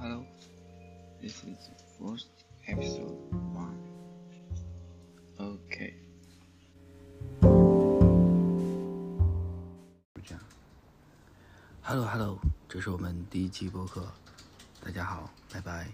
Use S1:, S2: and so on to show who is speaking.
S1: hello. This is the first episode one. Okay. Hello, Hello，这是我们第一期播客。大家好，拜拜。